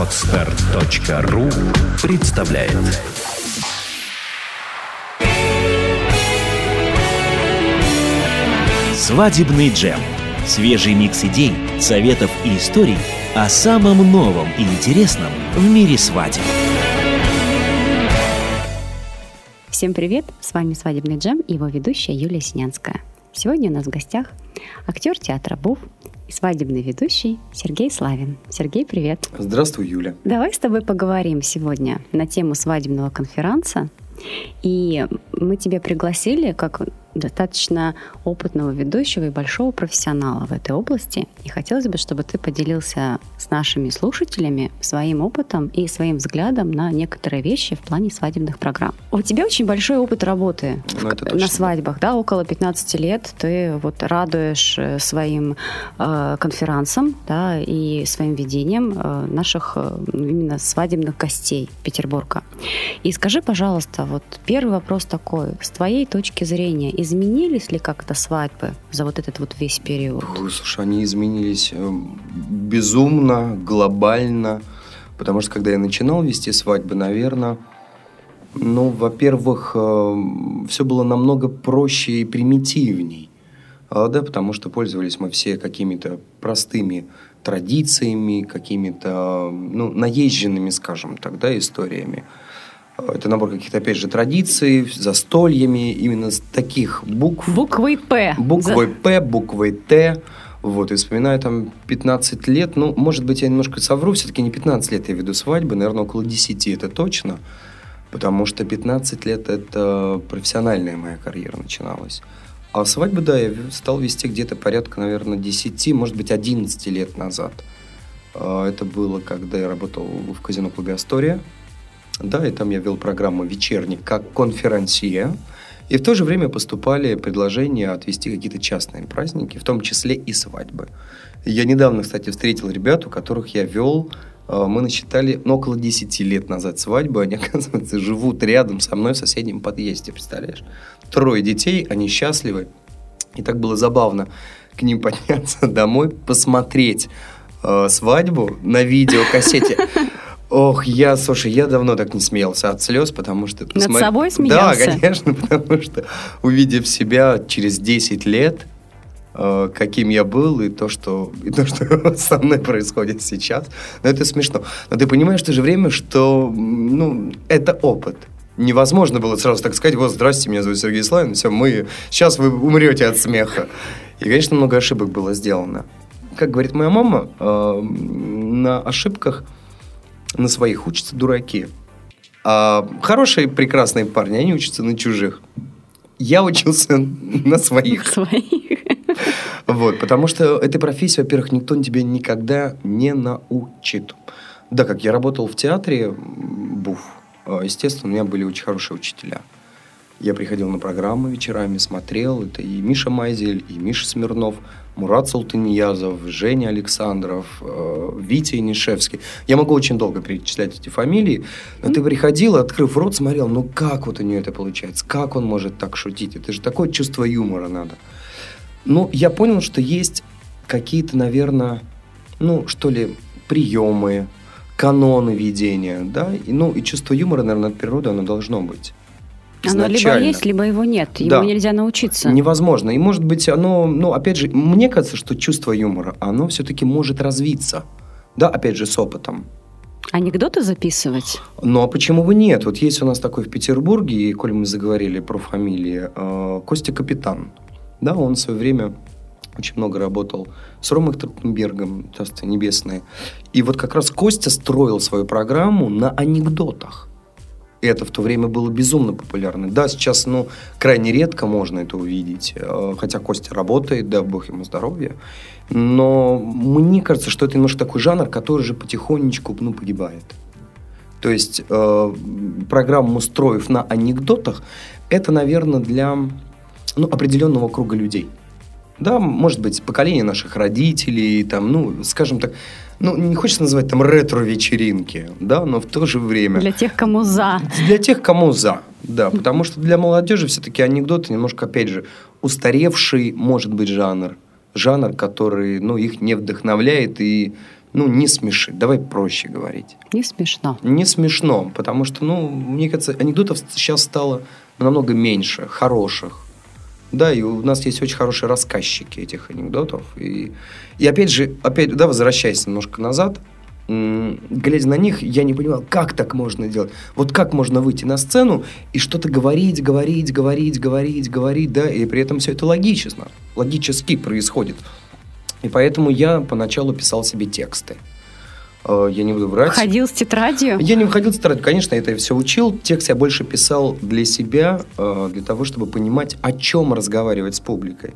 Отстар.ру представляет Свадебный джем. Свежий микс идей, советов и историй о самом новом и интересном в мире свадеб. Всем привет! С вами «Свадебный джем» и его ведущая Юлия Синянская. Сегодня у нас в гостях актер театра БУФ и свадебный ведущий Сергей Славин. Сергей, привет! Здравствуй, Юля! Давай с тобой поговорим сегодня на тему свадебного конференца. И мы тебя пригласили как достаточно опытного ведущего и большого профессионала в этой области. И хотелось бы, чтобы ты поделился с нашими слушателями своим опытом и своим взглядом на некоторые вещи в плане свадебных программ. У тебя очень большой опыт работы ну, в, на свадьбах, да, около 15 лет. Ты вот радуешь э, своим э, конференцам, да, и своим ведением э, наших э, именно свадебных гостей Петербурга. И скажи, пожалуйста, вот первый вопрос такой: с твоей точки зрения изменились ли как-то свадьбы за вот этот вот весь период? Слушай, они изменились э, безумно, глобально. Потому что когда я начинал вести свадьбы, наверное, ну, во-первых, э, все было намного проще и примитивней. А, да, потому что пользовались мы все какими-то простыми традициями, какими-то, ну, наезженными, скажем так, да, историями. Это набор каких-то, опять же, традиций, застольями, именно с таких букв. Буквой «П». Буквой За... «П», буквой «Т». Вот, и вспоминаю там 15 лет, ну, может быть, я немножко совру, все-таки не 15 лет я веду свадьбы, наверное, около 10, это точно, потому что 15 лет это профессиональная моя карьера начиналась. А свадьбы, да, я стал вести где-то порядка, наверное, 10, может быть, 11 лет назад. А, это было, когда я работал в казино-клубе «Астория», да, и там я вел программу «Вечерник» как конферансье. И в то же время поступали предложения отвести какие-то частные праздники, в том числе и свадьбы. Я недавно, кстати, встретил ребят, у которых я вел э, мы насчитали ну, около 10 лет назад свадьбу. Они, оказывается, живут рядом со мной в соседнем подъезде, представляешь? Трое детей, они счастливы. И так было забавно к ним подняться домой, посмотреть э, свадьбу на видеокассете. Ох, я, слушай, я давно так не смеялся от слез, потому что... Над посмотри... собой смеялся? Да, конечно, потому что, увидев себя через 10 лет, э, каким я был, и то, что, и то, что со мной происходит сейчас, ну, это смешно. Но ты понимаешь в то же время, что, ну, это опыт. Невозможно было сразу так сказать, вот, здрасте, меня зовут Сергей Славин, все, мы, сейчас вы умрете от смеха. И, конечно, много ошибок было сделано. Как говорит моя мама, э, на ошибках – на своих учатся дураки. А хорошие, прекрасные парни, они учатся на чужих. Я учился на своих. Своих. Вот, потому что этой профессии, во-первых, никто тебя никогда не научит. Да, как я работал в театре, буф, а, естественно, у меня были очень хорошие учителя. Я приходил на программы вечерами, смотрел. Это и Миша Майзель, и Миша Смирнов – Мурат Салтыньязов, Женя Александров, э, Витя Инишевский. Я могу очень долго перечислять эти фамилии, но ты приходил, открыв рот, смотрел, ну как вот у нее это получается, как он может так шутить, это же такое чувство юмора надо. Ну, я понял, что есть какие-то, наверное, ну, что ли, приемы, каноны ведения, да, и, ну, и чувство юмора, наверное, от природы оно должно быть. Оно либо есть, либо его нет. Ему да. нельзя научиться. Невозможно. И может быть оно, ну, опять же, мне кажется, что чувство юмора, оно все-таки может развиться. Да, опять же, с опытом. Анекдоты записывать? Ну, а почему бы нет? Вот есть у нас такой в Петербурге, и коль мы заговорили про фамилии, э, Костя Капитан. Да, он в свое время очень много работал с Ромой Тротенбергом, Царство Небесное. И вот как раз Костя строил свою программу на анекдотах это в то время было безумно популярно. Да, сейчас, ну, крайне редко можно это увидеть, э, хотя Костя работает, да, бог ему здоровья, но мне кажется, что это немножко такой жанр, который же потихонечку, ну, погибает. То есть э, программу устроив на анекдотах, это, наверное, для ну, определенного круга людей. Да, может быть, поколение наших родителей, там, ну, скажем так, ну, не хочется называть там ретро-вечеринки, да, но в то же время... Для тех, кому за. Для тех, кому за, да, потому что для молодежи все-таки анекдоты немножко, опять же, устаревший, может быть, жанр. Жанр, который, ну, их не вдохновляет и ну, не смешит. Давай проще говорить. Не смешно. Не смешно, потому что, ну, мне кажется, анекдотов сейчас стало намного меньше, хороших. Да, и у нас есть очень хорошие рассказчики этих анекдотов. И, и опять же, опять, да, возвращаясь немножко назад, глядя на них, я не понимал, как так можно делать. Вот как можно выйти на сцену и что-то говорить, говорить, говорить, говорить, говорить, да, и при этом все это логично, логически происходит. И поэтому я поначалу писал себе тексты. Э, я не буду врать. Ходил с тетрадью? Я не выходил с тетрадью, конечно, я это все учил. Текст я больше писал для себя, э, для того, чтобы понимать, о чем разговаривать с публикой.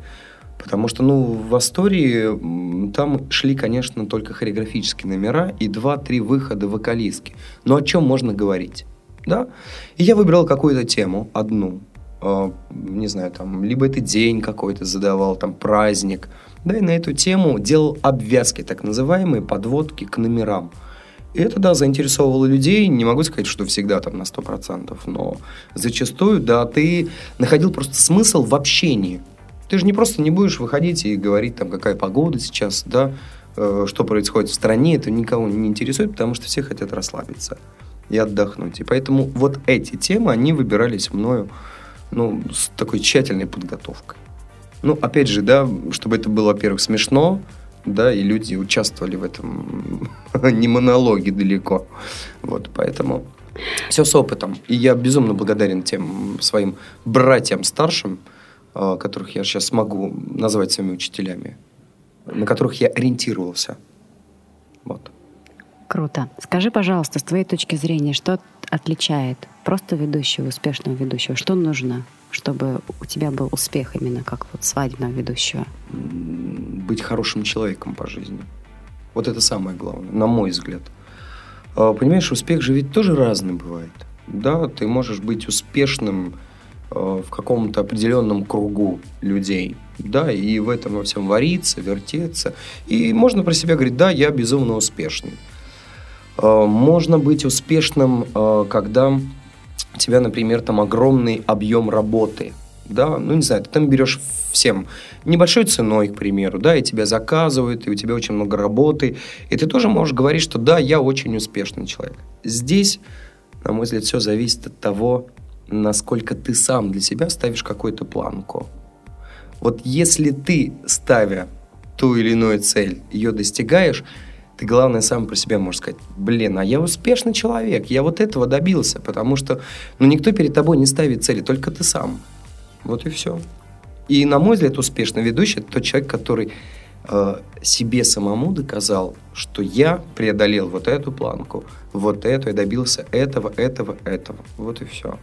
Потому что, ну, в Астории там шли, конечно, только хореографические номера и два-три выхода вокалистки. Но о чем можно говорить? Да? И я выбрал какую-то тему, одну. Э, не знаю, там, либо это день какой-то задавал, там, праздник – да, и на эту тему делал обвязки, так называемые подводки к номерам. И это, да, заинтересовывало людей. Не могу сказать, что всегда там на 100%, но зачастую, да, ты находил просто смысл в общении. Ты же не просто не будешь выходить и говорить, там, какая погода сейчас, да, э, что происходит в стране, это никого не интересует, потому что все хотят расслабиться и отдохнуть. И поэтому вот эти темы, они выбирались мною, ну, с такой тщательной подготовкой. Ну, опять же, да, чтобы это было, во-первых, смешно, да, и люди участвовали в этом не монологе далеко. Вот, поэтому все с опытом. И я безумно благодарен тем своим братьям старшим, а, которых я сейчас могу назвать своими учителями, на которых я ориентировался. Вот. Круто. Скажи, пожалуйста, с твоей точки зрения, что отличает просто ведущего, успешного ведущего? Что нужно? Чтобы у тебя был успех именно как вот свадебного ведущего? Быть хорошим человеком по жизни. Вот это самое главное, на мой взгляд. А, понимаешь, успех же ведь тоже разный бывает. Да, ты можешь быть успешным а, в каком-то определенном кругу людей, да, и в этом во всем вариться, вертеться. И можно про себя говорить, да, я безумно успешный. А, можно быть успешным, когда у тебя, например, там огромный объем работы, да, ну, не знаю, ты там берешь всем небольшой ценой, к примеру, да, и тебя заказывают, и у тебя очень много работы, и ты тоже можешь говорить, что да, я очень успешный человек. Здесь, на мой взгляд, все зависит от того, насколько ты сам для себя ставишь какую-то планку. Вот если ты, ставя ту или иную цель, ее достигаешь, ты, главное, сам про себя можешь сказать, блин, а я успешный человек, я вот этого добился, потому что, ну, никто перед тобой не ставит цели, только ты сам. Вот и все. И, на мой взгляд, успешный ведущий – это тот человек, который э, себе самому доказал, что я преодолел вот эту планку, вот эту, я добился этого, этого, этого. Вот и все.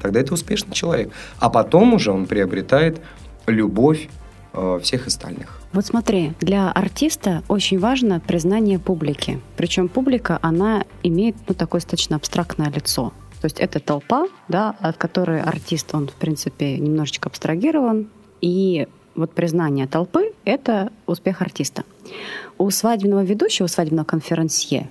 Тогда это успешный человек. А потом уже он приобретает любовь Э, всех остальных. Вот смотри, для артиста очень важно признание публики. Причем публика, она имеет ну, такое достаточно абстрактное лицо. То есть это толпа, да, от которой артист, он, в принципе, немножечко абстрагирован. И вот признание толпы – это успех артиста. У свадебного ведущего, свадебного конферансье,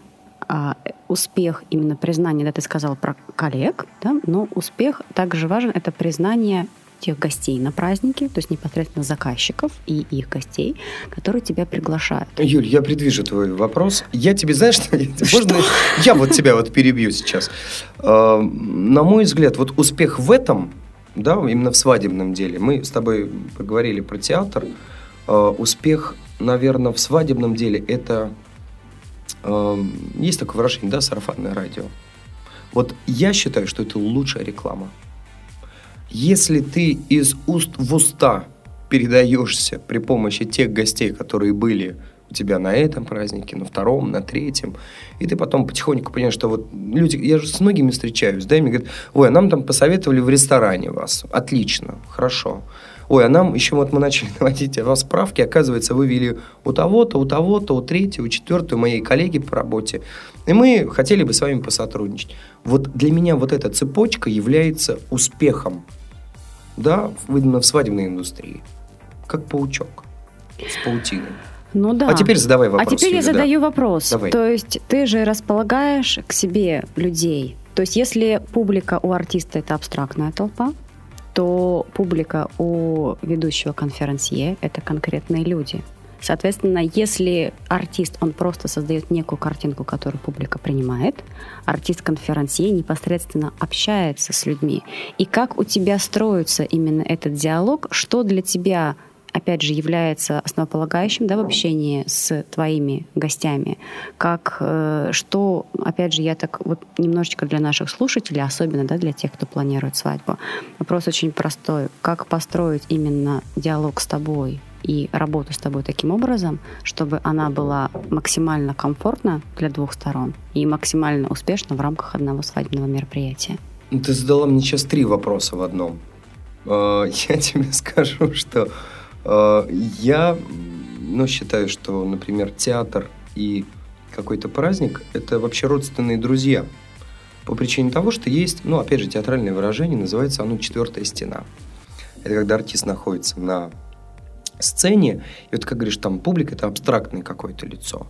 а, успех именно признания, да, ты сказал про коллег, да, но успех также важен, это признание тех гостей на празднике, то есть непосредственно заказчиков и их гостей, которые тебя приглашают. Юль, я предвижу твой вопрос. Я тебе, знаешь, что, можно я вот тебя вот перебью сейчас. А, на мой взгляд, вот успех в этом, да, именно в свадебном деле, мы с тобой поговорили про театр, а, успех, наверное, в свадебном деле это а, есть такое выражение, да, сарафанное радио. Вот я считаю, что это лучшая реклама. Если ты из уст в уста передаешься при помощи тех гостей, которые были у тебя на этом празднике, на втором, на третьем, и ты потом потихоньку понимаешь, что вот люди, я же с многими встречаюсь, да, и мне говорят, ой, а нам там посоветовали в ресторане вас, отлично, хорошо. Ой, а нам еще вот мы начали наводить о вас справки, оказывается, вы вели у того-то, у того-то, у третьего, у четвертого, моей коллеги по работе. И мы хотели бы с вами посотрудничать. Вот для меня вот эта цепочка является успехом да, именно в свадебной индустрии, как паучок с паутиной. Ну да. А теперь задавай вопрос. А теперь Юля, я задаю да. вопрос. Давай. То есть ты же располагаешь к себе людей. То есть если публика у артиста это абстрактная толпа, то публика у ведущего конферансье это конкретные люди. Соответственно, если артист, он просто создает некую картинку, которую публика принимает, артист-конферансье непосредственно общается с людьми. И как у тебя строится именно этот диалог, что для тебя опять же, является основополагающим да, в общении с твоими гостями. Как, э, что, опять же, я так вот немножечко для наших слушателей, особенно да, для тех, кто планирует свадьбу, вопрос очень простой. Как построить именно диалог с тобой и работу с тобой таким образом, чтобы она была максимально комфортна для двух сторон и максимально успешна в рамках одного свадебного мероприятия. Ну, ты задала мне сейчас три вопроса в одном. Э, я тебе скажу, что я ну, считаю, что, например, театр и какой-то праздник – это вообще родственные друзья. По причине того, что есть, ну, опять же, театральное выражение, называется оно «четвертая стена». Это когда артист находится на сцене, и вот как говоришь, там публика это абстрактное какое-то лицо,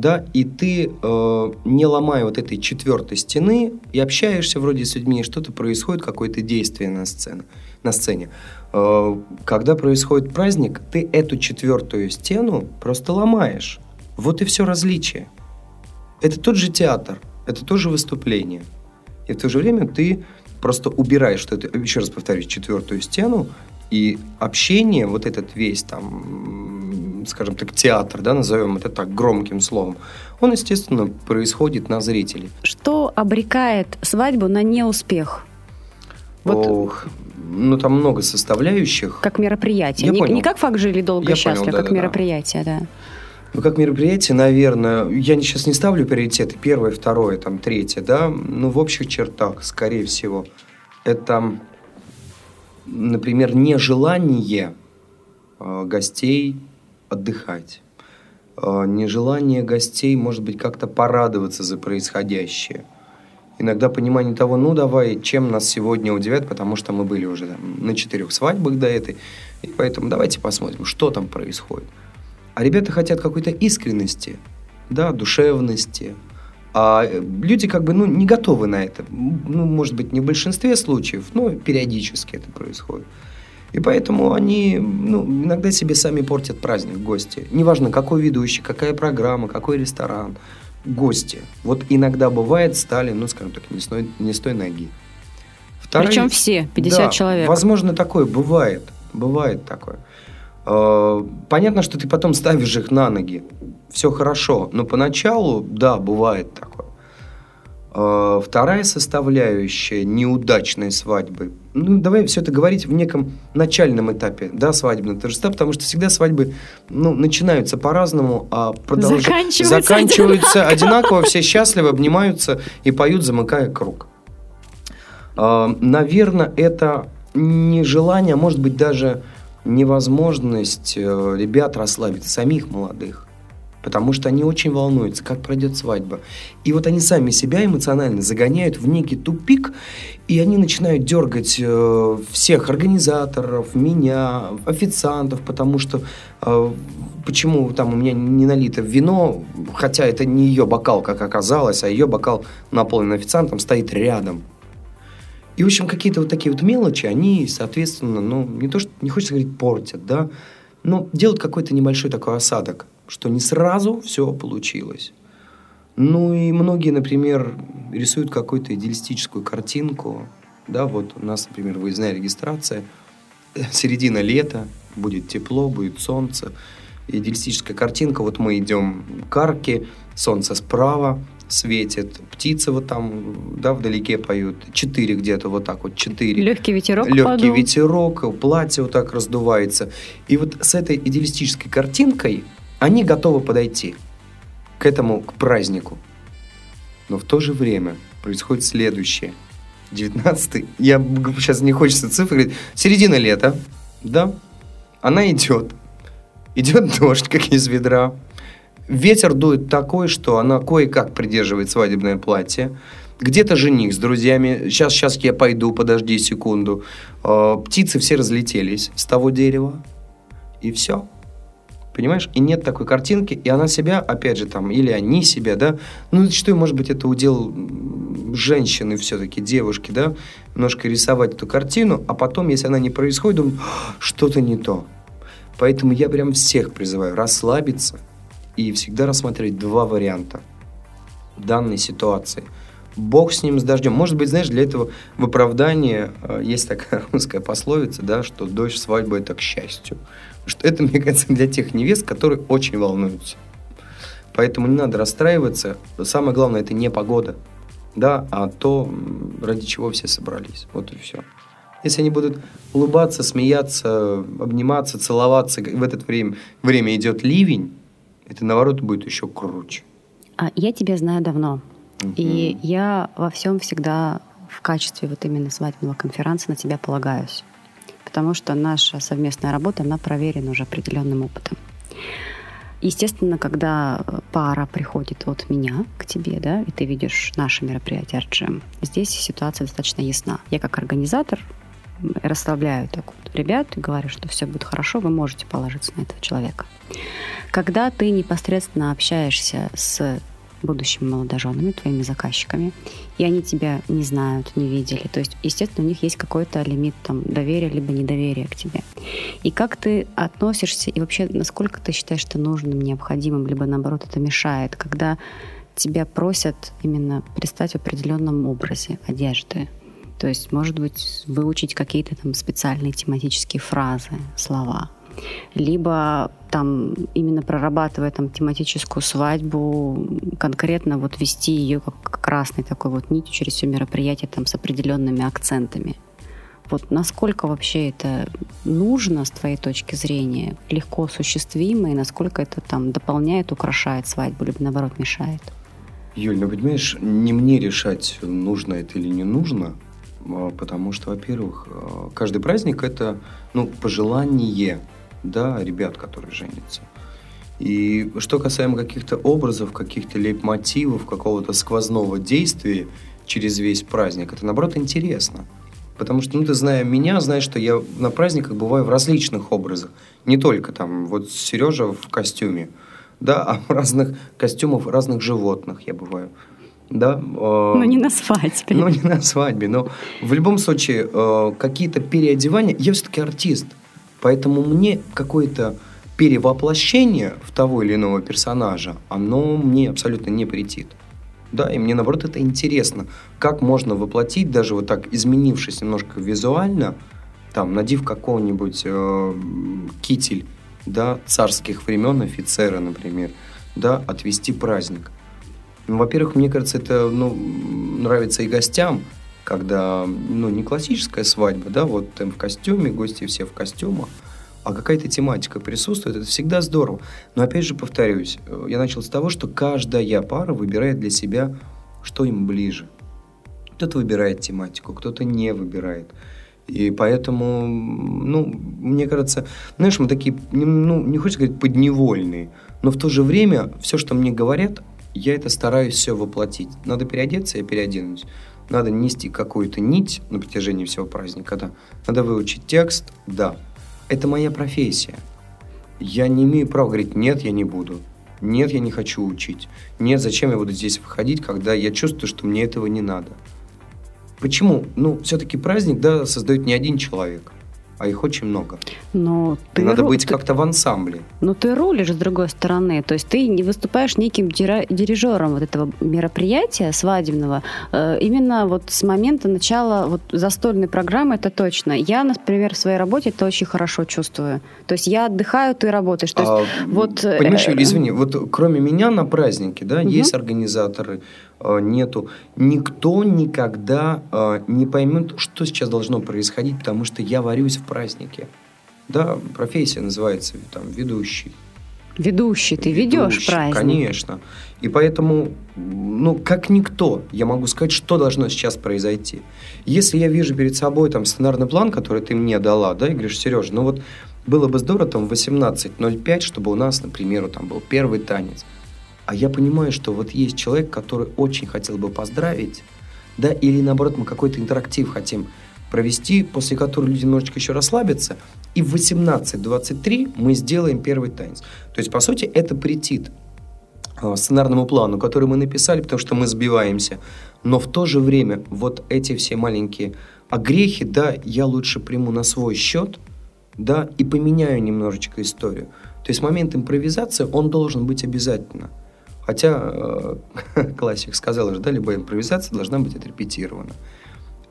да, и ты, э, не ломая вот этой четвертой стены, и общаешься вроде с людьми, что-то происходит, какое-то действие на сцене. На сцене. Э, когда происходит праздник, ты эту четвертую стену просто ломаешь. Вот и все различие. Это тот же театр, это тоже выступление. И в то же время ты просто убираешь, что это, еще раз повторюсь, четвертую стену, и общение, вот этот весь там, скажем так, театр, да, назовем это так громким словом, он, естественно, происходит на зрителей. Что обрекает свадьбу на неуспех? Вот. Ох, ну там много составляющих. Как мероприятие. не, не как факт жили долго и счастливо, да, как да, мероприятие, да. да. Ну, как мероприятие, наверное, я сейчас не ставлю приоритеты, первое, второе, там, третье, да, ну, в общих чертах, скорее всего, это например, нежелание э, гостей отдыхать, э, нежелание гостей, может быть, как-то порадоваться за происходящее. Иногда понимание того, ну давай, чем нас сегодня удивят, потому что мы были уже там, на четырех свадьбах до этой, и поэтому давайте посмотрим, что там происходит. А ребята хотят какой-то искренности, да, душевности, а люди как бы ну, не готовы на это. Ну, может быть, не в большинстве случаев, но периодически это происходит. И поэтому они ну, иногда себе сами портят праздник, гости. Неважно, какой ведущий, какая программа, какой ресторан. Гости. Вот иногда бывает стали, ну, скажем так, не с той, не с той ноги. Вторые, Причем все, 50 да, человек. Возможно, такое бывает. Бывает такое. А, понятно, что ты потом ставишь их на ноги все хорошо. Но поначалу, да, бывает такое. А, вторая составляющая неудачной свадьбы. Ну, давай все это говорить в неком начальном этапе, да, свадебного торжества, потому что всегда свадьбы, ну, начинаются по-разному, а продолж... заканчиваются, заканчиваются одинаково. одинаково, все счастливы, обнимаются и поют, замыкая круг. А, наверное, это нежелание, а может быть даже невозможность э, ребят расслабиться, самих молодых потому что они очень волнуются, как пройдет свадьба. И вот они сами себя эмоционально загоняют в некий тупик, и они начинают дергать э, всех организаторов, меня, официантов, потому что э, почему там у меня не налито вино, хотя это не ее бокал, как оказалось, а ее бокал наполнен официантом, стоит рядом. И, в общем, какие-то вот такие вот мелочи, они, соответственно, ну, не то, что, не хочется говорить, портят, да, но делают какой-то небольшой такой осадок что не сразу все получилось. Ну и многие, например, рисуют какую-то идеалистическую картинку. Да, вот у нас, например, выездная регистрация. Середина лета, будет тепло, будет солнце. Идеалистическая картинка. Вот мы идем к арке, солнце справа светит, птицы вот там, да, вдалеке поют. Четыре где-то, вот так вот, четыре. Легкий ветерок Легкий подул. ветерок, платье вот так раздувается. И вот с этой идеалистической картинкой они готовы подойти к этому, к празднику. Но в то же время происходит следующее. 19 я сейчас не хочется цифры говорить, середина лета, да, она идет, идет дождь, как из ведра, ветер дует такой, что она кое-как придерживает свадебное платье, где-то жених с друзьями, сейчас, сейчас я пойду, подожди секунду, э, птицы все разлетелись с того дерева, и все понимаешь? И нет такой картинки, и она себя, опять же, там, или они себя, да, ну, зачастую, может быть, это удел женщины все-таки, девушки, да, немножко рисовать эту картину, а потом, если она не происходит, думаю, что-то не то. Поэтому я прям всех призываю расслабиться и всегда рассматривать два варианта данной ситуации. Бог с ним, с дождем. Может быть, знаешь, для этого в оправдании э, есть такая русская пословица, да, что дождь свадьбы – это к счастью. Что это, мне кажется, для тех невест, которые очень волнуются. Поэтому не надо расстраиваться. Самое главное – это не погода, да, а то, ради чего все собрались. Вот и все. Если они будут улыбаться, смеяться, обниматься, целоваться, в это время, время идет ливень, это наоборот будет еще круче. А я тебя знаю давно. Угу. И я во всем всегда в качестве вот именно свадебного конференции на тебя полагаюсь. Потому что наша совместная работа, она проверена уже определенным опытом. Естественно, когда пара приходит от меня к тебе, да, и ты видишь наше мероприятие RGM, здесь ситуация достаточно ясна. Я как организатор расслабляю так вот ребят и говорю, что все будет хорошо, вы можете положиться на этого человека. Когда ты непосредственно общаешься с будущими молодоженами, твоими заказчиками, и они тебя не знают, не видели. То есть, естественно, у них есть какой-то лимит там, доверия либо недоверия к тебе. И как ты относишься, и вообще, насколько ты считаешь это нужным, необходимым, либо наоборот это мешает, когда тебя просят именно предстать в определенном образе одежды, то есть, может быть, выучить какие-то там специальные тематические фразы, слова. Либо там именно прорабатывая там тематическую свадьбу, конкретно вот вести ее как красной такой вот нитью через все мероприятие там с определенными акцентами. Вот насколько вообще это нужно с твоей точки зрения, легко осуществимо, и насколько это там дополняет, украшает свадьбу, либо наоборот мешает? Юль, ну понимаешь, не мне решать, нужно это или не нужно. А, потому что, во-первых, а, каждый праздник это ну, пожелание да, ребят, которые женятся. И что касаемо каких-то образов, каких-то лейб-мотивов, какого-то сквозного действия через весь праздник, это наоборот интересно. Потому что, ну, ты зная меня, знаешь, что я на праздниках бываю в различных образах. Не только там, вот Сережа в костюме, да, а в разных костюмах разных животных я бываю да. Э, но не на свадьбе. Ну, не на свадьбе, но в любом случае э, какие-то переодевания, я все-таки артист, поэтому мне какое-то перевоплощение в того или иного персонажа, оно мне абсолютно не претит. Да, и мне, наоборот, это интересно, как можно воплотить, даже вот так изменившись немножко визуально, там, надев какого-нибудь э, китель, да, царских времен офицера, например, да, отвести праздник. Ну, во-первых, мне кажется, это ну, нравится и гостям, когда ну, не классическая свадьба, да, вот там в костюме, гости все в костюмах, а какая-то тематика присутствует, это всегда здорово. Но опять же повторюсь, э, я начал с того, что каждая пара выбирает для себя, что им ближе. Кто-то выбирает тематику, кто-то не выбирает. И поэтому, ну, мне кажется, знаешь, мы такие, ну, не хочется сказать подневольные, но в то же время все, что мне говорят, я это стараюсь все воплотить. Надо переодеться, я переоденусь. Надо нести какую-то нить на протяжении всего праздника, да. Надо выучить текст, да. Это моя профессия. Я не имею права говорить, нет, я не буду. Нет, я не хочу учить. Нет, зачем я буду здесь выходить, когда я чувствую, что мне этого не надо. Почему? Ну, все-таки праздник, да, создает не один человек а их очень много. Но ты Надо ру... быть как-то в ансамбле. Но ты рулишь с другой стороны, то есть ты не выступаешь неким дирижером вот этого мероприятия свадебного. Э, именно вот с момента начала вот застольной программы это точно. Я, например, в своей работе это очень хорошо чувствую. То есть я отдыхаю, ты работаешь. То есть, а, вот, э, понимаешь, э, извини, вот кроме меня на празднике, да, угу. есть организаторы, нету. Никто никогда э, не поймет, что сейчас должно происходить, потому что я варюсь в празднике. Да, профессия называется там ведущий. Ведущий, ты ведешь праздник. Конечно. И поэтому, ну, как никто, я могу сказать, что должно сейчас произойти. Если я вижу перед собой там сценарный план, который ты мне дала, да, и говоришь, Сережа, ну вот было бы здорово там в 18.05, чтобы у нас, например, там был первый танец – а я понимаю, что вот есть человек, который очень хотел бы поздравить, да, или наоборот мы какой-то интерактив хотим провести, после которого люди немножечко еще расслабятся, и в 18.23 мы сделаем первый танец. То есть, по сути, это претит э, сценарному плану, который мы написали, потому что мы сбиваемся. Но в то же время вот эти все маленькие огрехи, да, я лучше приму на свой счет, да, и поменяю немножечко историю. То есть момент импровизации, он должен быть обязательно. Хотя э, классик сказал же, да, любая импровизация должна быть отрепетирована.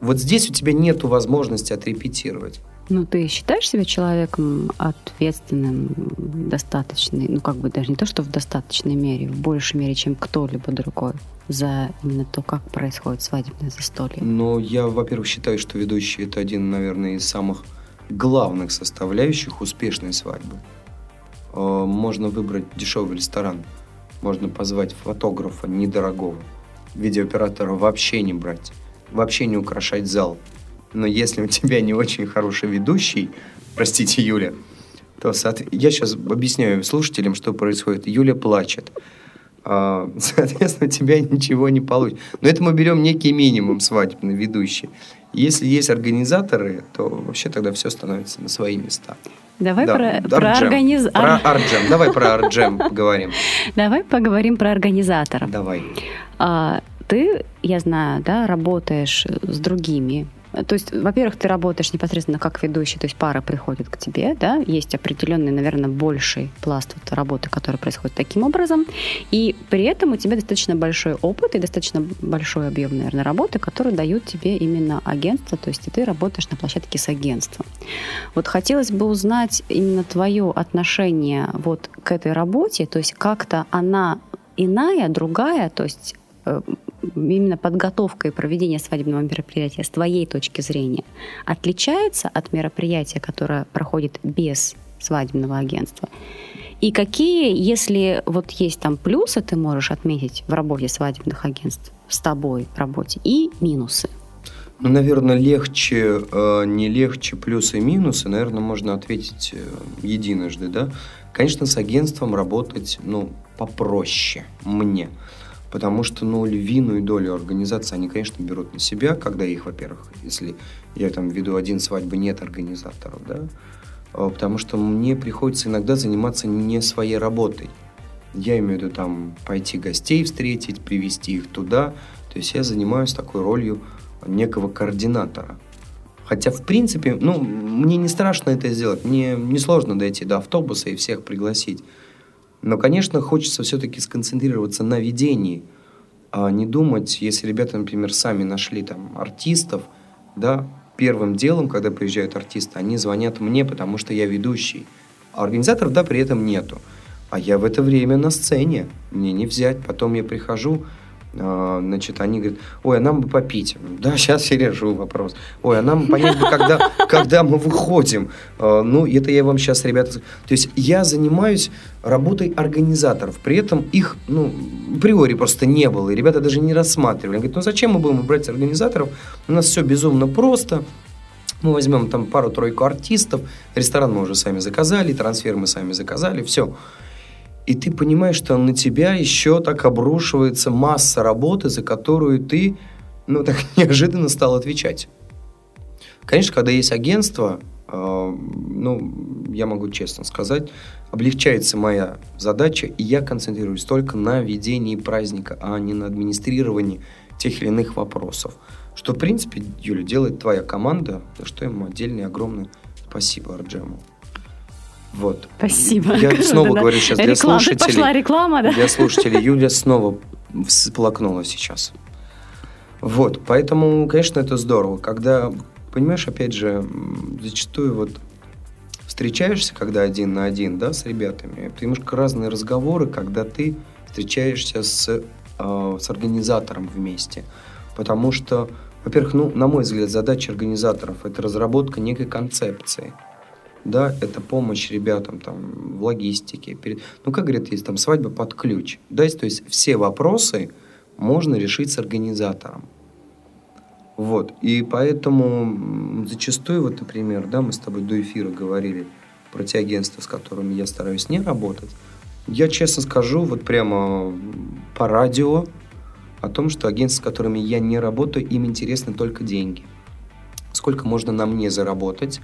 Вот здесь у тебя нет возможности отрепетировать. Ну, ты считаешь себя человеком ответственным, достаточный, ну, как бы даже не то, что в достаточной мере, в большей мере, чем кто-либо другой за именно то, как происходит свадебное застолье? Ну, я, во-первых, считаю, что ведущий – это один, наверное, из самых главных составляющих успешной свадьбы. Э, можно выбрать дешевый ресторан, можно позвать фотографа недорогого, видеооператора вообще не брать, вообще не украшать зал – но если у тебя не очень хороший ведущий, простите, Юля, то я сейчас объясняю слушателям, что происходит. Юля плачет. А, соответственно, у тебя ничего не получится. Но это мы берем некий минимум свадебный ведущий. Если есть организаторы, то вообще тогда все становится на свои места. Давай да, про, про организаторов. Про арджем. Давай про арджем поговорим. Давай поговорим про организаторов. Давай. А, ты, я знаю, да, работаешь с другими то есть, во-первых, ты работаешь непосредственно как ведущий, то есть пара приходит к тебе, да, есть определенный, наверное, больший пласт вот работы, который происходит таким образом, и при этом у тебя достаточно большой опыт и достаточно большой объем, наверное, работы, который дают тебе именно агентство, то есть и ты работаешь на площадке с агентством. Вот хотелось бы узнать именно твое отношение вот к этой работе, то есть как-то она иная, другая, то есть э, именно подготовка и проведение свадебного мероприятия с твоей точки зрения отличается от мероприятия, которое проходит без свадебного агентства? И какие, если вот есть там плюсы, ты можешь отметить в работе свадебных агентств с тобой в работе и минусы? Ну, наверное, легче, э, не легче плюсы и минусы, наверное, можно ответить э, единожды, да. Конечно, с агентством работать, ну, попроще мне. Потому что, ну, львиную долю организации они, конечно, берут на себя, когда их, во-первых, если я там веду один свадьбы, нет организаторов, да, а, потому что мне приходится иногда заниматься не своей работой. Я имею в виду там пойти гостей встретить, привести их туда. То есть я занимаюсь такой ролью некого координатора. Хотя, в принципе, ну, мне не страшно это сделать. Мне не сложно дойти до автобуса и всех пригласить. Но, конечно, хочется все-таки сконцентрироваться на ведении, а не думать, если ребята, например, сами нашли там артистов, да, первым делом, когда приезжают артисты, они звонят мне, потому что я ведущий. А организаторов, да, при этом нету. А я в это время на сцене, мне не взять. Потом я прихожу, значит, они говорят, ой, а нам бы попить. Да, сейчас я решу вопрос. Ой, а нам понять бы, когда, когда мы выходим. А, ну, это я вам сейчас, ребята... То есть я занимаюсь работой организаторов. При этом их, ну, априори просто не было. И ребята даже не рассматривали. Они говорят, ну, зачем мы будем брать организаторов? У нас все безумно просто. Мы возьмем там пару-тройку артистов, ресторан мы уже сами заказали, трансфер мы сами заказали, все и ты понимаешь, что на тебя еще так обрушивается масса работы, за которую ты, ну, так неожиданно стал отвечать. Конечно, когда есть агентство, э, ну, я могу честно сказать, облегчается моя задача, и я концентрируюсь только на ведении праздника, а не на администрировании тех или иных вопросов. Что, в принципе, Юля, делает твоя команда, за что ему отдельное огромное спасибо Арджему. Вот. Спасибо. Я снова говорю сейчас для Реклам. слушателей. Пошла реклама, да? Для слушателей. Юля снова всплакнула сейчас. Вот, поэтому, конечно, это здорово. Когда, понимаешь, опять же, зачастую вот встречаешься, когда один на один, да, с ребятами, это немножко разные разговоры, когда ты встречаешься с, э, с организатором вместе. Потому что, во-первых, ну, на мой взгляд, задача организаторов – это разработка некой концепции – да, это помощь ребятам там в логистике. Перед... Ну, как говорят, есть там свадьба под ключ. Да, то есть все вопросы можно решить с организатором. Вот, и поэтому зачастую, вот, например, да, мы с тобой до эфира говорили про те агентства, с которыми я стараюсь не работать. Я честно скажу, вот прямо по радио о том, что агентства, с которыми я не работаю, им интересны только деньги. Сколько можно на мне заработать,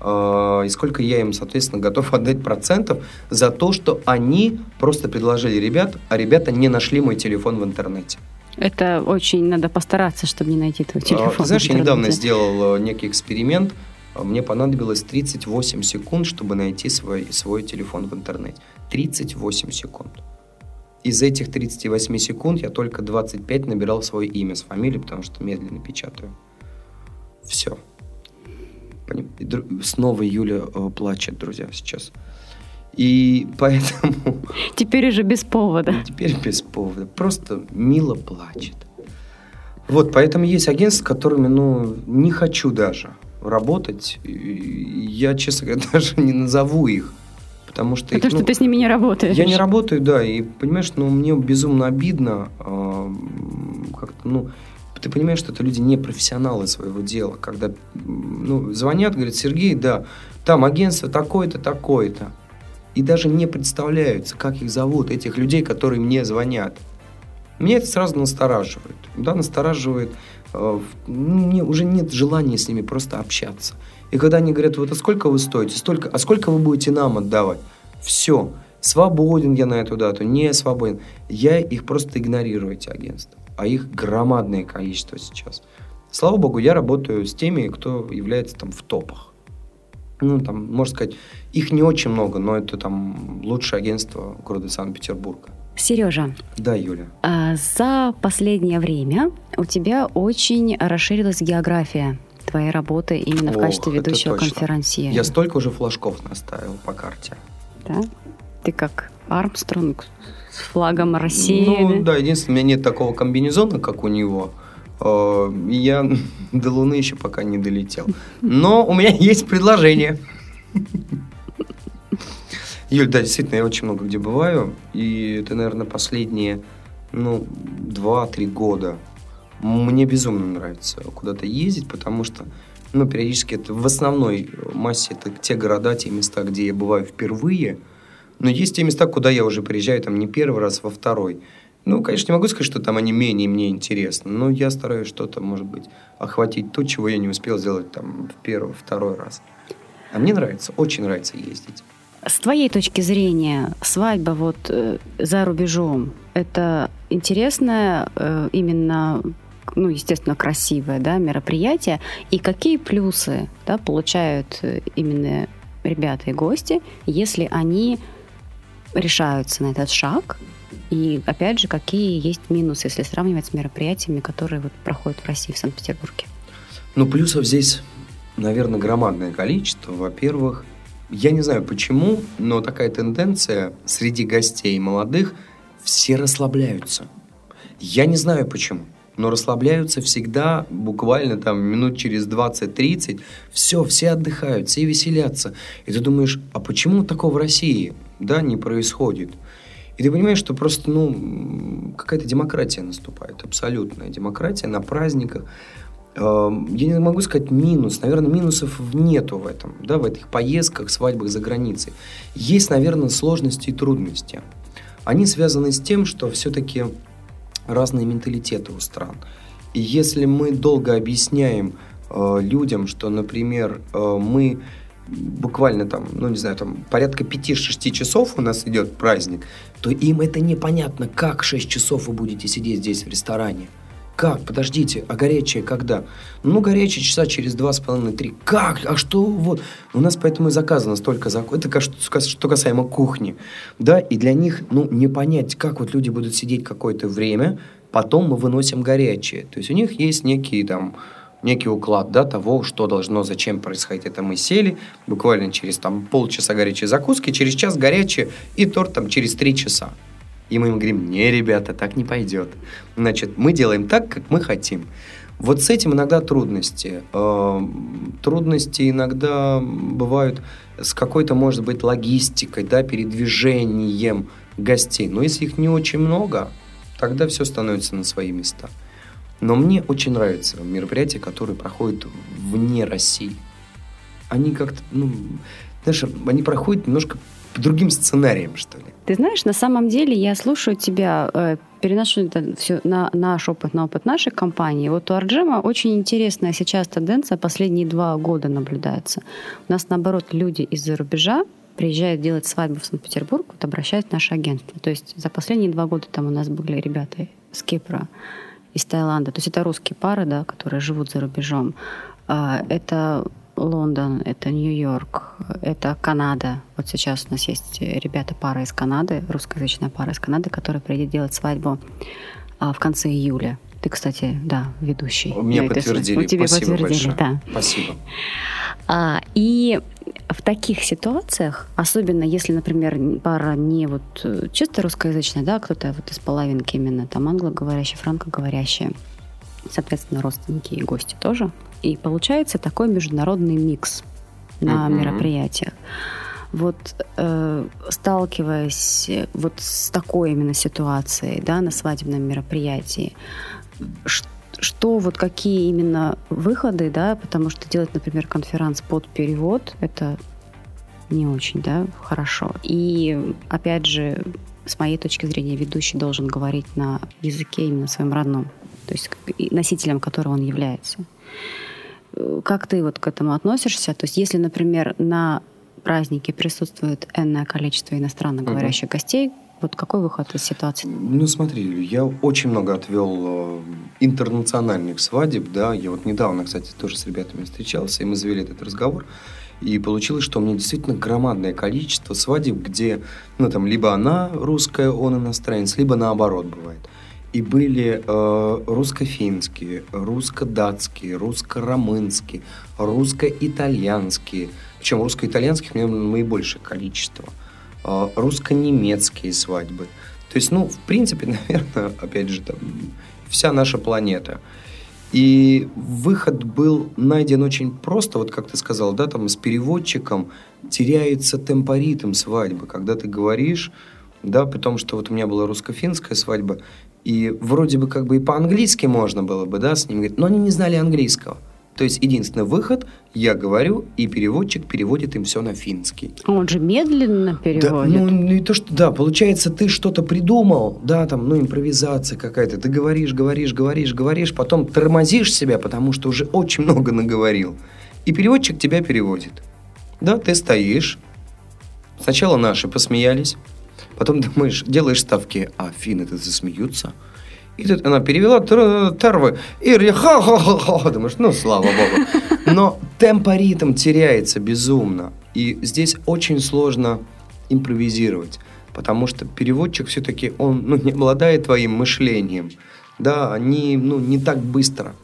и сколько я им, соответственно, готов отдать процентов за то, что они просто предложили ребят, а ребята не нашли мой телефон в интернете. Это очень надо постараться, чтобы не найти твой телефон. Знаешь, я недавно сделал э, некий эксперимент. мне понадобилось 38 секунд, чтобы найти свой, свой телефон в интернете. 38 секунд. Из этих 38 секунд я только 25 набирал свое имя с фамилией, потому что медленно печатаю. Все. Снова Юля э, плачет, друзья, сейчас. И поэтому... Теперь уже без повода. Теперь без повода. Просто мило плачет. Вот, поэтому есть агентства, с которыми, ну, не хочу даже работать. Я, честно говоря, даже не назову их. Потому что... Потому их, что ну, ты с ними не работаешь. Я не работаю, да. И, понимаешь, ну, мне безумно обидно э, как-то, ну, ты понимаешь, что это люди не профессионалы своего дела, когда ну, звонят, говорят, Сергей, да, там агентство такое-то, такое-то. И даже не представляются, как их зовут, этих людей, которые мне звонят. Меня это сразу настораживает. Да, настораживает. Э, мне уже нет желания с ними просто общаться. И когда они говорят, вот а сколько вы стоите, столько, а сколько вы будете нам отдавать? Все. Свободен я на эту дату, не свободен. Я их просто игнорирую, эти агентства а их громадное количество сейчас. Слава богу, я работаю с теми, кто является там в топах. Ну, там, можно сказать, их не очень много, но это там лучшее агентство города Санкт-Петербурга. Сережа. Да, Юля. А, за последнее время у тебя очень расширилась география твоей работы именно Ох, в качестве ведущего конференции. Я столько уже флажков наставил по карте. Да? Ты как Армстронг с флагом России. Ну да, единственное, у меня нет такого комбинезона, как у него. Э, я до Луны еще пока не долетел. Но у меня есть предложение. Юль, да, действительно, я очень много где бываю. И это, наверное, последние, ну, 2-3 года. Мне безумно нравится куда-то ездить, потому что, ну, периодически это в основной массе это те города, те места, где я бываю впервые – но есть те места, куда я уже приезжаю там не первый раз, а во второй. Ну, конечно, не могу сказать, что там они менее мне интересны, но я стараюсь что-то, может быть, охватить то, чего я не успел сделать там в первый, второй раз. А мне нравится, очень нравится ездить. С твоей точки зрения, свадьба вот э, за рубежом, это интересное э, именно ну, естественно, красивое да, мероприятие. И какие плюсы да, получают э, именно ребята и гости, если они решаются на этот шаг? И опять же, какие есть минусы, если сравнивать с мероприятиями, которые вот проходят в России, в Санкт-Петербурге? Ну, плюсов здесь, наверное, громадное количество. Во-первых, я не знаю почему, но такая тенденция среди гостей молодых, все расслабляются. Я не знаю почему но расслабляются всегда буквально там минут через 20-30. Все, все отдыхают, все веселятся. И ты думаешь, а почему такого в России да, не происходит? И ты понимаешь, что просто, ну, какая-то демократия наступает, абсолютная демократия на праздниках. Эм, я не могу сказать минус, наверное, минусов нету в этом, да, в этих поездках, свадьбах за границей. Есть, наверное, сложности и трудности. Они связаны с тем, что все-таки разные менталитеты у стран. И если мы долго объясняем э, людям, что, например, э, мы буквально там, ну не знаю, там порядка 5-6 часов у нас идет праздник, то им это непонятно, как 6 часов вы будете сидеть здесь в ресторане. Как? Подождите, а горячее когда? Ну, горячее часа через два с половиной, три. Как? А что? Вот. У нас поэтому и заказано столько закон. Это что касаемо кухни. Да, и для них, ну, не понять, как вот люди будут сидеть какое-то время, потом мы выносим горячее. То есть у них есть некий там некий уклад да, того, что должно, зачем происходить. Это мы сели, буквально через там, полчаса горячей закуски, через час горячее и торт там через три часа. И мы им говорим, не, ребята, так не пойдет. Значит, мы делаем так, как мы хотим. Вот с этим иногда трудности. Э, трудности иногда бывают с какой-то, может быть, логистикой, да, передвижением гостей. Но если их не очень много, тогда все становится на свои места. Но мне очень нравятся мероприятия, которые проходят вне России. Они как-то, ну, знаешь, они проходят немножко по другим сценариям, что ли. Ты знаешь, на самом деле я слушаю тебя, э, переношу это все на наш опыт, на опыт нашей компании. Вот у Арджема очень интересная сейчас тенденция, последние два года наблюдается. У нас, наоборот, люди из-за рубежа приезжают делать свадьбу в Санкт-Петербург, вот обращаются в наше агентство. То есть за последние два года там у нас были ребята с Кипра, из Таиланда. То есть это русские пары, да, которые живут за рубежом. А, это Лондон, это Нью-Йорк, это Канада. Вот сейчас у нас есть ребята, пара из Канады, русскоязычная пара из Канады, которая приедет делать свадьбу а, в конце июля. Ты, кстати, да, ведущий. Мне подтвердили. Тебе Спасибо подтвердили, большое. да. Спасибо. А, и в таких ситуациях, особенно если, например, пара не вот э, чисто русскоязычная, да, кто-то вот из половинки именно там англоговорящий, франкоговорящие, соответственно, родственники и гости тоже. И получается такой международный микс на Мгм. мероприятиях. Вот э, сталкиваясь вот с такой именно ситуацией, да, на свадебном мероприятии, ш- что вот какие именно выходы, да, потому что делать, например, конференц под перевод, это не очень, да, хорошо. И опять же, с моей точки зрения, ведущий должен говорить на языке именно своем родном, то есть носителем которого он является. Как ты вот к этому относишься? То есть, если, например, на празднике присутствует энное количество иностранно говорящих гостей, вот какой выход из ситуации? Ну, смотри, я очень много отвел э, интернациональных свадеб, да, я вот недавно, кстати, тоже с ребятами встречался, и мы завели этот разговор, и получилось, что у меня действительно громадное количество свадеб, где, ну, там, либо она русская, он иностранец, либо наоборот бывает. И были э, русско-финские, русско-датские, русско-румынские, русско-итальянские. Причем русско-итальянских у меня наибольшее количество. Э, русско-немецкие свадьбы. То есть, ну, в принципе, наверное, опять же, там, вся наша планета. И выход был найден очень просто, вот как ты сказал, да, там с переводчиком теряется темпоритм свадьбы, когда ты говоришь, да, при том, что вот у меня была русско-финская свадьба, и вроде бы как бы и по-английски можно было бы, да, с ними говорить, но они не знали английского. То есть единственный выход, я говорю, и переводчик переводит им все на финский. Он же медленно Да, переводит. ну, ну и то, что, да, получается, ты что-то придумал, да, там, ну, импровизация какая-то, ты говоришь, говоришь, говоришь, говоришь, потом тормозишь себя, потому что уже очень много наговорил, и переводчик тебя переводит. Да, ты стоишь, сначала наши посмеялись, потом думаешь, делаешь ставки, а финны-то засмеются, и тут она перевела тервы, и ха-ха-ха-ха, думаешь, ну, слава богу. Но темпоритм теряется безумно. И здесь очень сложно импровизировать, потому что переводчик все-таки, он ну, не обладает твоим мышлением. Да, они ну, не так быстро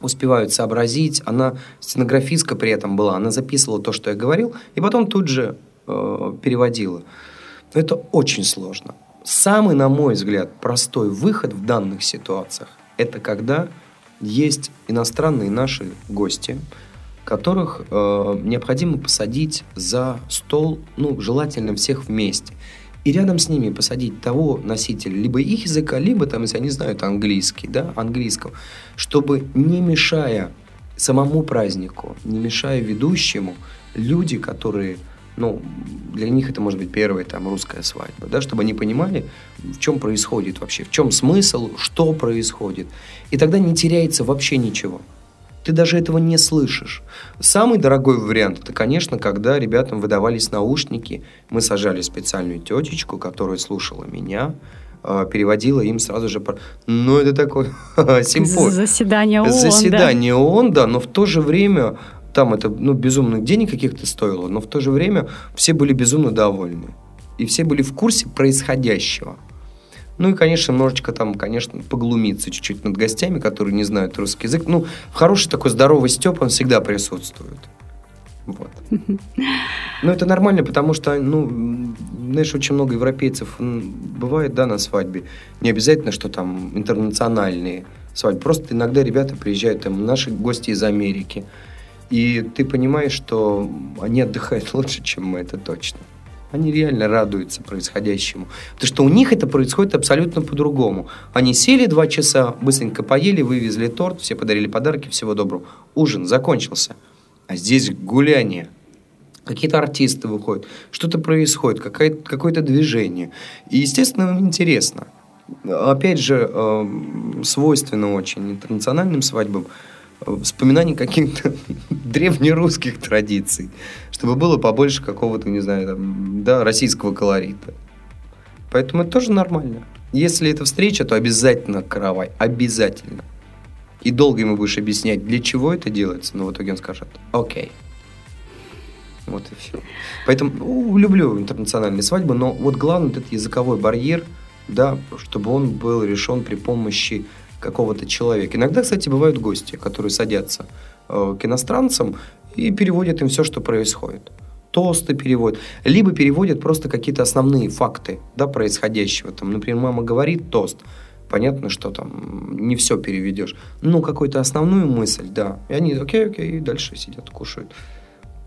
успевают сообразить. Она стенографистка при этом была, она записывала то, что я говорил, и потом тут же э, переводила. Но это очень сложно. Самый, на мой взгляд, простой выход в данных ситуациях – это когда есть иностранные наши гости, которых э, необходимо посадить за стол, ну, желательно всех вместе. И рядом с ними посадить того носителя, либо их языка, либо, там, если они знают английский, да, английского, чтобы не мешая самому празднику, не мешая ведущему, люди, которые, ну, для них это может быть первая там русская свадьба, да, чтобы они понимали, в чем происходит вообще, в чем смысл, что происходит. И тогда не теряется вообще ничего. Ты даже этого не слышишь. Самый дорогой вариант, это, конечно, когда ребятам выдавались наушники, мы сажали специальную тетечку, которая слушала меня, э, переводила им сразу же... Ну, это такой симпозиум. Заседание ООН, да. Заседание ООН, да, но в то же время там это ну, безумных денег каких-то стоило, но в то же время все были безумно довольны. И все были в курсе происходящего. Ну и, конечно, немножечко там, конечно, поглумиться чуть-чуть над гостями, которые не знают русский язык. Ну, хороший такой здоровый степ, он всегда присутствует. Вот. Ну, это нормально, потому что, ну, знаешь, очень много европейцев бывает, да, на свадьбе. Не обязательно, что там интернациональные свадьбы. Просто иногда ребята приезжают, там, наши гости из Америки. И ты понимаешь, что они отдыхают лучше, чем мы, это точно. Они реально радуются происходящему. Потому что у них это происходит абсолютно по-другому. Они сели два часа, быстренько поели, вывезли торт, все подарили подарки, всего доброго. Ужин закончился. А здесь гуляние. Какие-то артисты выходят, что-то происходит, какое-то движение. И, естественно, им интересно. Опять же, э, свойственно очень интернациональным свадьбам вспоминание каких-то древнерусских традиций, чтобы было побольше какого-то, не знаю, там, да, российского колорита. Поэтому это тоже нормально. Если это встреча, то обязательно каравай. Обязательно. и долго ему будешь объяснять, для чего это делается, но в итоге он скажет «Окей». Вот и все. Поэтому ну, люблю интернациональные свадьбы, но вот главный этот языковой барьер, да, чтобы он был решен при помощи какого-то человека. Иногда, кстати, бывают гости, которые садятся э, к иностранцам и переводят им все, что происходит. Тосты переводят. Либо переводят просто какие-то основные факты да, происходящего. Там, например, мама говорит тост. Понятно, что там не все переведешь. Ну, какую-то основную мысль, да. И они, окей, окей, и дальше сидят, кушают,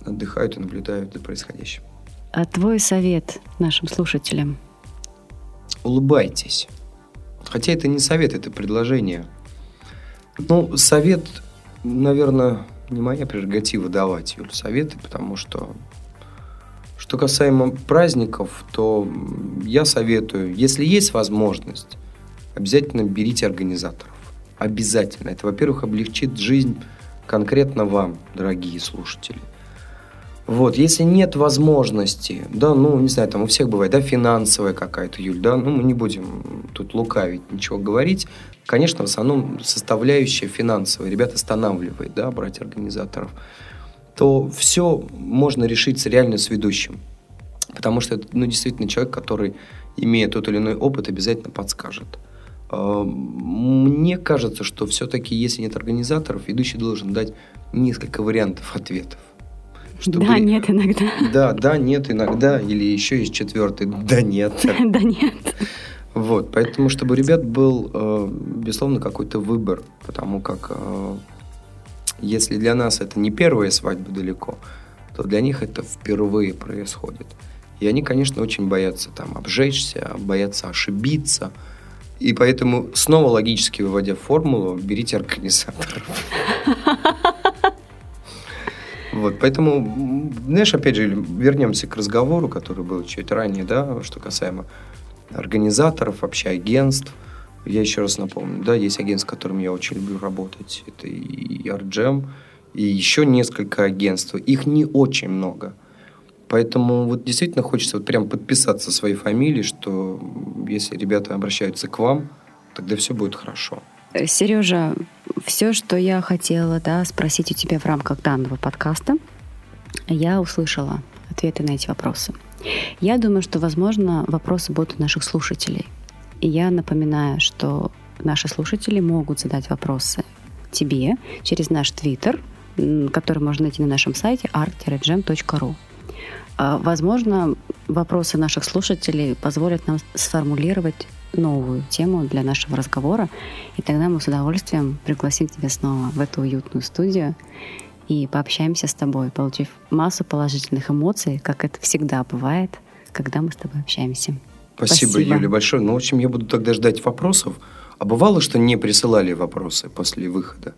отдыхают и наблюдают за происходящим. А твой совет нашим слушателям? Улыбайтесь. Хотя это не совет, это предложение. Ну, совет, наверное, не моя прерогатива давать, Юль, советы, потому что что касаемо праздников, то я советую, если есть возможность, обязательно берите организаторов. Обязательно. Это, во-первых, облегчит жизнь конкретно вам, дорогие слушатели. Вот, если нет возможности, да, ну, не знаю, там у всех бывает, да, финансовая какая-то, Юль, да, ну, мы не будем тут лукавить, ничего говорить. Конечно, в основном составляющая финансовая, ребят останавливает, да, брать организаторов то все можно решить реально с ведущим. Потому что ну, действительно человек, который, имея тот или иной опыт, обязательно подскажет. А, мне кажется, что все-таки, если нет организаторов, ведущий должен дать несколько вариантов ответов. Чтобы... Да, нет, иногда. Да, да, нет, иногда. Или еще есть четвертый. Да, нет. Да, нет. Вот, поэтому, чтобы у ребят был, э, безусловно, какой-то выбор, потому как э, если для нас это не первая свадьба далеко, то для них это впервые происходит. И они, конечно, очень боятся там обжечься, боятся ошибиться. И поэтому, снова логически выводя формулу, берите организаторов. Вот, поэтому, знаешь, опять же, вернемся к разговору, который был чуть ранее, да, что касаемо организаторов, вообще агентств – я еще раз напомню, да, есть агентство, с которым я очень люблю работать. Это и Argem, и еще несколько агентств. Их не очень много. Поэтому вот действительно хочется вот прям подписаться своей фамилией, что если ребята обращаются к вам, тогда все будет хорошо. Сережа, все, что я хотела да, спросить у тебя в рамках данного подкаста, я услышала ответы на эти вопросы. Я думаю, что, возможно, вопросы будут у наших слушателей – и я напоминаю, что наши слушатели могут задать вопросы тебе через наш твиттер, который можно найти на нашем сайте art-gem.ru. А, возможно, вопросы наших слушателей позволят нам сформулировать новую тему для нашего разговора, и тогда мы с удовольствием пригласим тебя снова в эту уютную студию и пообщаемся с тобой, получив массу положительных эмоций, как это всегда бывает, когда мы с тобой общаемся. Спасибо, Спасибо, Юля, большое. Ну, в общем, я буду тогда ждать вопросов. А бывало, что не присылали вопросы после выхода?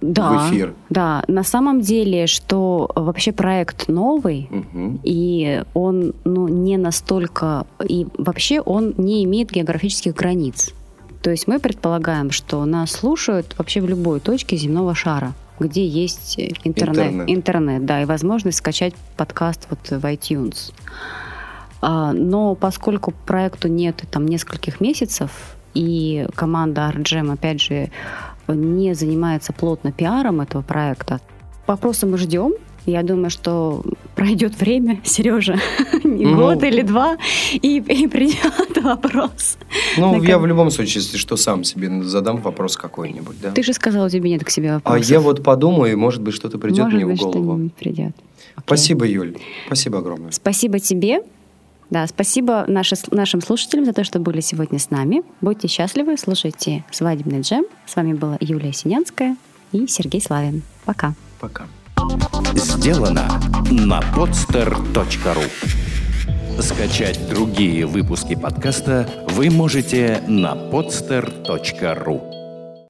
Да, в эфир. Да, на самом деле, что вообще проект новый, угу. и он ну, не настолько... И вообще он не имеет географических границ. То есть мы предполагаем, что нас слушают вообще в любой точке земного шара где есть интернет, интернет, интернет да, и возможность скачать подкаст вот в iTunes. А, но поскольку проекту нет там нескольких месяцев, и команда Argem, опять же, не занимается плотно пиаром этого проекта, вопросы мы ждем. Я думаю, что пройдет время, Сережа, не ну, год или два, и, и придет вопрос. Ну, я в любом случае, если что, сам себе задам вопрос какой-нибудь, да. Ты же сказал, у тебя нет к себе вопросов. А я вот подумаю, и, может быть, что-то придет может мне быть, в голову. Может быть, что-нибудь придет. Спасибо, Юль. Спасибо огромное. Спасибо тебе. Да, спасибо наши, нашим слушателям за то, что были сегодня с нами. Будьте счастливы, слушайте «Свадебный джем». С вами была Юлия Синянская и Сергей Славин. Пока. Пока. Сделано на podster.ru Скачать другие выпуски подкаста вы можете на podster.ru